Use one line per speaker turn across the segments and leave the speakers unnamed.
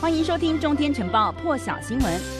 欢迎收听《中天晨报》破晓新闻。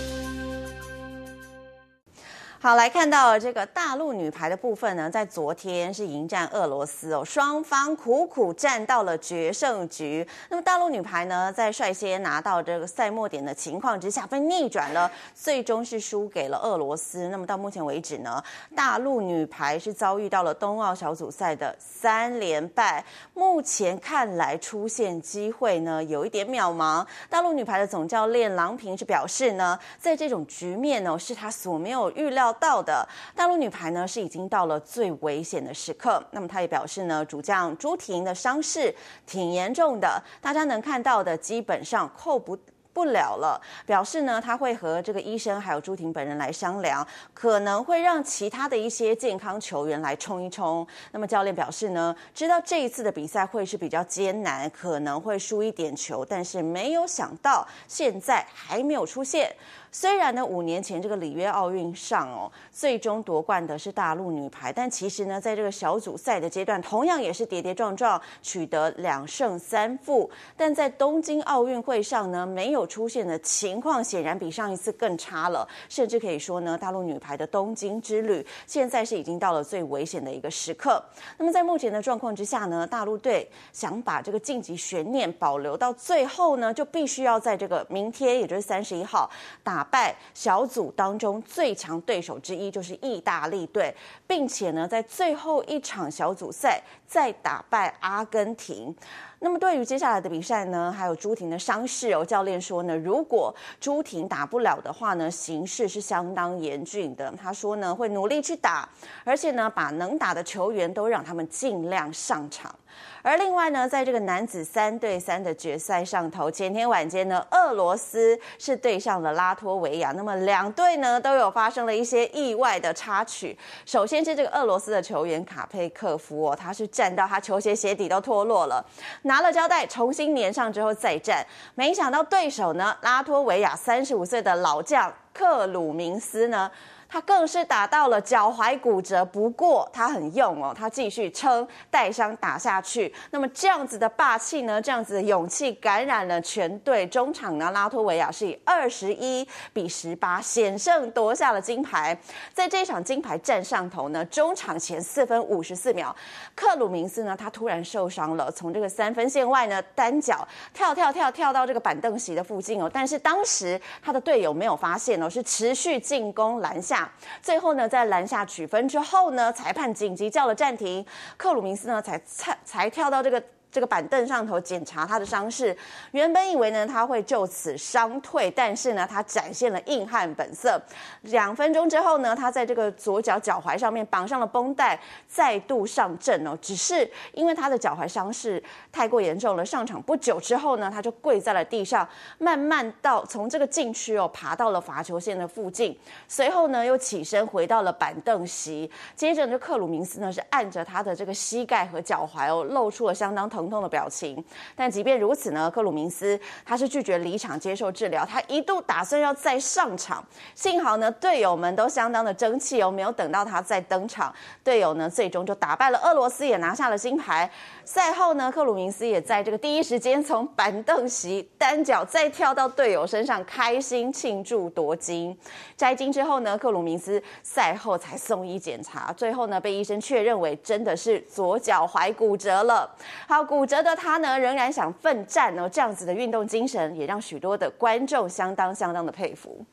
好，来看到这个大陆女排的部分呢，在昨天是迎战俄罗斯哦，双方苦苦战到了决胜局。那么大陆女排呢，在率先拿到这个赛末点的情况之下，被逆转了，最终是输给了俄罗斯。那么到目前为止呢，大陆女排是遭遇到了冬奥小组赛的三连败，目前看来出现机会呢有一点渺茫。大陆女排的总教练郎平是表示呢，在这种局面呢，是他所没有预料到的大陆女排呢，是已经到了最危险的时刻。那么她也表示呢，主将朱婷的伤势挺严重的，大家能看到的基本上扣不不了了。表示呢，他会和这个医生还有朱婷本人来商量，可能会让其他的一些健康球员来冲一冲。那么教练表示呢，知道这一次的比赛会是比较艰难，可能会输一点球，但是没有想到现在还没有出现。虽然呢，五年前这个里约奥运上哦，最终夺冠的是大陆女排，但其实呢，在这个小组赛的阶段，同样也是跌跌撞撞，取得两胜三负。但在东京奥运会上呢，没有出现的情况，显然比上一次更差了。甚至可以说呢，大陆女排的东京之旅，现在是已经到了最危险的一个时刻。那么在目前的状况之下呢，大陆队想把这个晋级悬念保留到最后呢，就必须要在这个明天，也就是三十一号打。打败小组当中最强对手之一，就是意大利队，并且呢，在最后一场小组赛再打败阿根廷。那么对于接下来的比赛呢，还有朱婷的伤势哦，教练说呢，如果朱婷打不了的话呢，形势是相当严峻的。他说呢，会努力去打，而且呢，把能打的球员都让他们尽量上场。而另外呢，在这个男子三对三的决赛上头，前天晚间呢，俄罗斯是对上了拉脱维亚。那么两队呢都有发生了一些意外的插曲。首先是这个俄罗斯的球员卡佩克夫哦，他是站到他球鞋鞋底都脱落了，拿了胶带重新粘上之后再战，没想到对手呢，拉脱维亚三十五岁的老将克鲁明斯呢。他更是打到了脚踝骨折，不过他很用哦，他继续撑，带伤打下去。那么这样子的霸气呢，这样子的勇气感染了全队。中场呢，拉脱维亚是以二十一比十八险胜夺下了金牌。在这场金牌战上头呢，中场前四分五十四秒，克鲁明斯呢，他突然受伤了，从这个三分线外呢，单脚跳跳跳跳到这个板凳席的附近哦。但是当时他的队友没有发现哦，是持续进攻篮下。最后呢，在篮下取分之后呢，裁判紧急叫了暂停，克鲁明斯呢才才才跳到这个。这个板凳上头检查他的伤势，原本以为呢他会就此伤退，但是呢他展现了硬汉本色。两分钟之后呢，他在这个左脚脚踝上面绑上了绷带，再度上阵哦。只是因为他的脚踝伤势太过严重了，上场不久之后呢，他就跪在了地上，慢慢到从这个禁区哦爬到了罚球线的附近，随后呢又起身回到了板凳席。接着呢，克鲁明斯呢是按着他的这个膝盖和脚踝哦，露出了相当疼痛的表情，但即便如此呢，克鲁明斯他是拒绝离场接受治疗，他一度打算要再上场，幸好呢队友们都相当的争气哦，没有等到他再登场，队友呢最终就打败了俄罗斯，也拿下了金牌。赛后呢，克鲁明斯也在这个第一时间从板凳席单脚再跳到队友身上，开心庆祝夺金。摘金之后呢，克鲁明斯赛后才送医检查，最后呢被医生确认为真的是左脚踝骨折了。好。骨折的他呢，仍然想奋战哦，这样子的运动精神也让许多的观众相当相当的佩服。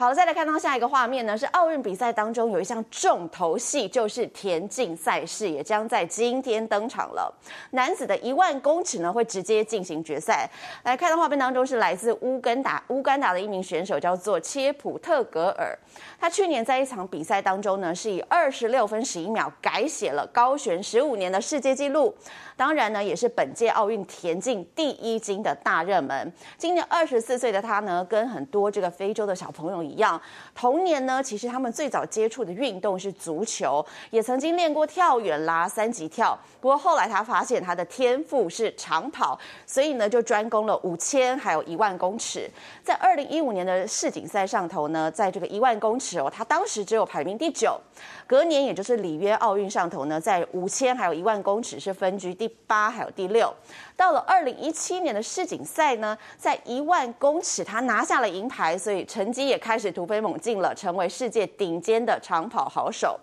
好，再来看到下一个画面呢，是奥运比赛当中有一项重头戏，就是田径赛事，也将在今天登场了。男子的一万公尺呢，会直接进行决赛。来看到画面当中是来自乌干达，乌干达的一名选手叫做切普特格尔。他去年在一场比赛当中呢，是以二十六分十一秒改写了高悬十五年的世界纪录。当然呢，也是本届奥运田径第一金的大热门。今年二十四岁的他呢，跟很多这个非洲的小朋友一样，童年呢，其实他们最早接触的运动是足球，也曾经练过跳远啦、三级跳。不过后来他发现他的天赋是长跑，所以呢就专攻了五千还有一万公尺。在二零一五年的世锦赛上头呢，在这个一万公尺哦，他当时只有排名第九。隔年也就是里约奥运上头呢，在五千还有一万公尺是分居第八还有第六。到了二零一七年的世锦赛呢，在一万公尺他拿下了银牌，所以成绩也开开始突飞猛进了，成为世界顶尖的长跑好手。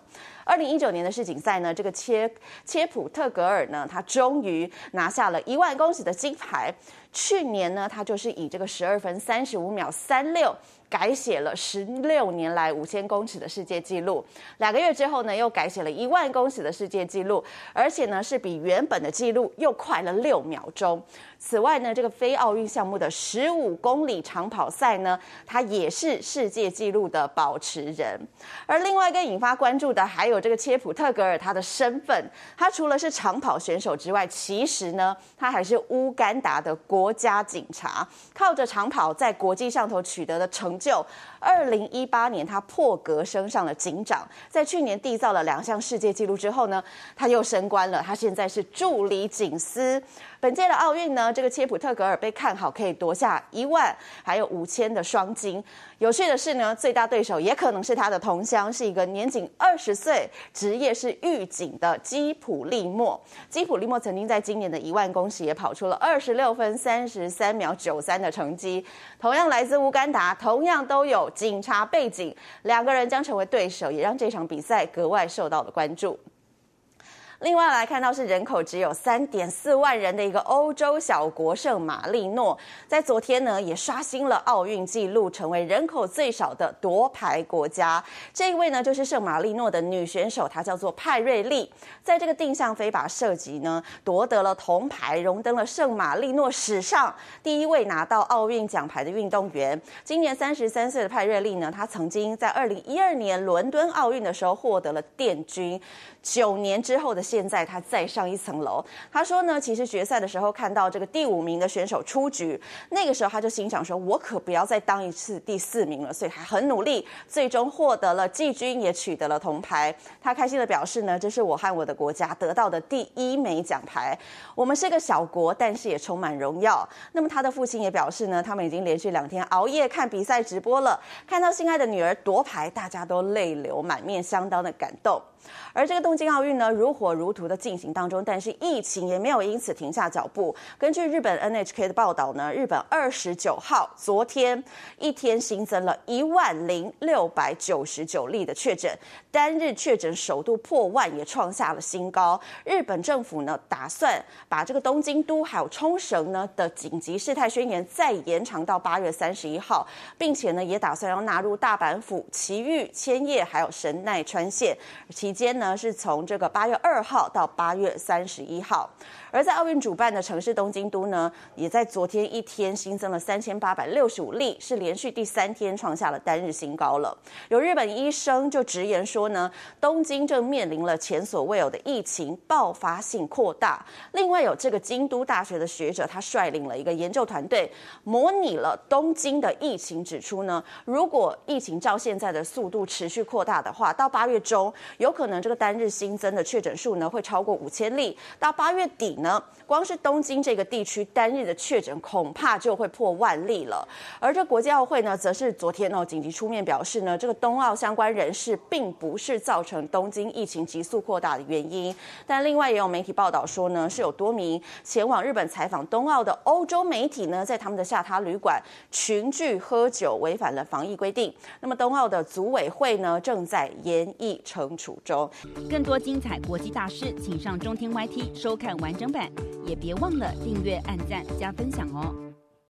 二零一九年的世锦赛呢，这个切切普特格尔呢，他终于拿下了一万公尺的金牌。去年呢，他就是以这个十二分三十五秒三六。改写了十六年来五千公尺的世界纪录，两个月之后呢，又改写了一万公尺的世界纪录，而且呢是比原本的纪录又快了六秒钟。此外呢，这个非奥运项目的十五公里长跑赛呢，他也是世界纪录的保持人。而另外一个引发关注的还有这个切普特格尔他的身份，他除了是长跑选手之外，其实呢他还是乌干达的国家警察，靠着长跑在国际上头取得的成。就二零一八年，他破格升上了警长。在去年缔造了两项世界纪录之后呢，他又升官了。他现在是助理警司。本届的奥运呢，这个切普特格尔被看好可以夺下一万还有五千的双金。有趣的是呢，最大对手也可能是他的同乡，是一个年仅二十岁、职业是狱警的基普利莫。基普利莫曾经在今年的一万公尺也跑出了二十六分三十三秒九三的成绩。同样来自乌干达，同样都有警察背景，两个人将成为对手，也让这场比赛格外受到了关注。另外来看到是人口只有三点四万人的一个欧洲小国圣马力诺，在昨天呢也刷新了奥运纪录，成为人口最少的夺牌国家。这一位呢就是圣马力诺的女选手，她叫做派瑞利，在这个定向飞靶射击呢夺得了铜牌，荣登了圣马力诺史上第一位拿到奥运奖牌的运动员。今年三十三岁的派瑞利呢，她曾经在二零一二年伦敦奥运的时候获得了殿军。九年之后的新现在，他再上一层楼。他说呢，其实决赛的时候看到这个第五名的选手出局，那个时候他就心想说：“我可不要再当一次第四名了。”所以他很努力，最终获得了季军，也取得了铜牌。他开心地表示呢：“这是我和我的国家得到的第一枚奖牌。我们是个小国，但是也充满荣耀。”那么他的父亲也表示呢，他们已经连续两天熬夜看比赛直播了，看到心爱的女儿夺牌，大家都泪流满面，相当的感动。而这个东京奥运呢，如火如图的进行当中，但是疫情也没有因此停下脚步。根据日本 NHK 的报道呢，日本二十九号昨天一天新增了一万零六百九十九例的确诊，单日确诊首度破万，也创下了新高。日本政府呢，打算把这个东京都还有冲绳呢的紧急事态宣言再延长到八月三十一号，并且呢，也打算要纳入大阪府、埼玉、千叶还有神奈川县。期间呢，是从这个八月二号到八月三十一号。而在奥运主办的城市东京都呢，也在昨天一天新增了三千八百六十五例，是连续第三天创下了单日新高了。有日本医生就直言说呢，东京正面临了前所未有的疫情爆发性扩大。另外有这个京都大学的学者，他率领了一个研究团队，模拟了东京的疫情，指出呢，如果疫情照现在的速度持续扩大的话，到八月中有可能这个单日新增的确诊数呢会超过五千例，到八月底呢。光是东京这个地区单日的确诊恐怕就会破万例了。而这国际奥会呢，则是昨天哦紧急出面表示呢，这个冬奥相关人士并不是造成东京疫情急速扩大的原因。但另外也有媒体报道说呢，是有多名前往日本采访冬奥的欧洲媒体呢，在他们的下榻旅馆群聚喝酒，违反了防疫规定。那么冬奥的组委会呢，正在严议惩处中。
更多精彩国际大事，请上中天 YT 收看完整版。也别忘了订阅、按赞、加分享哦！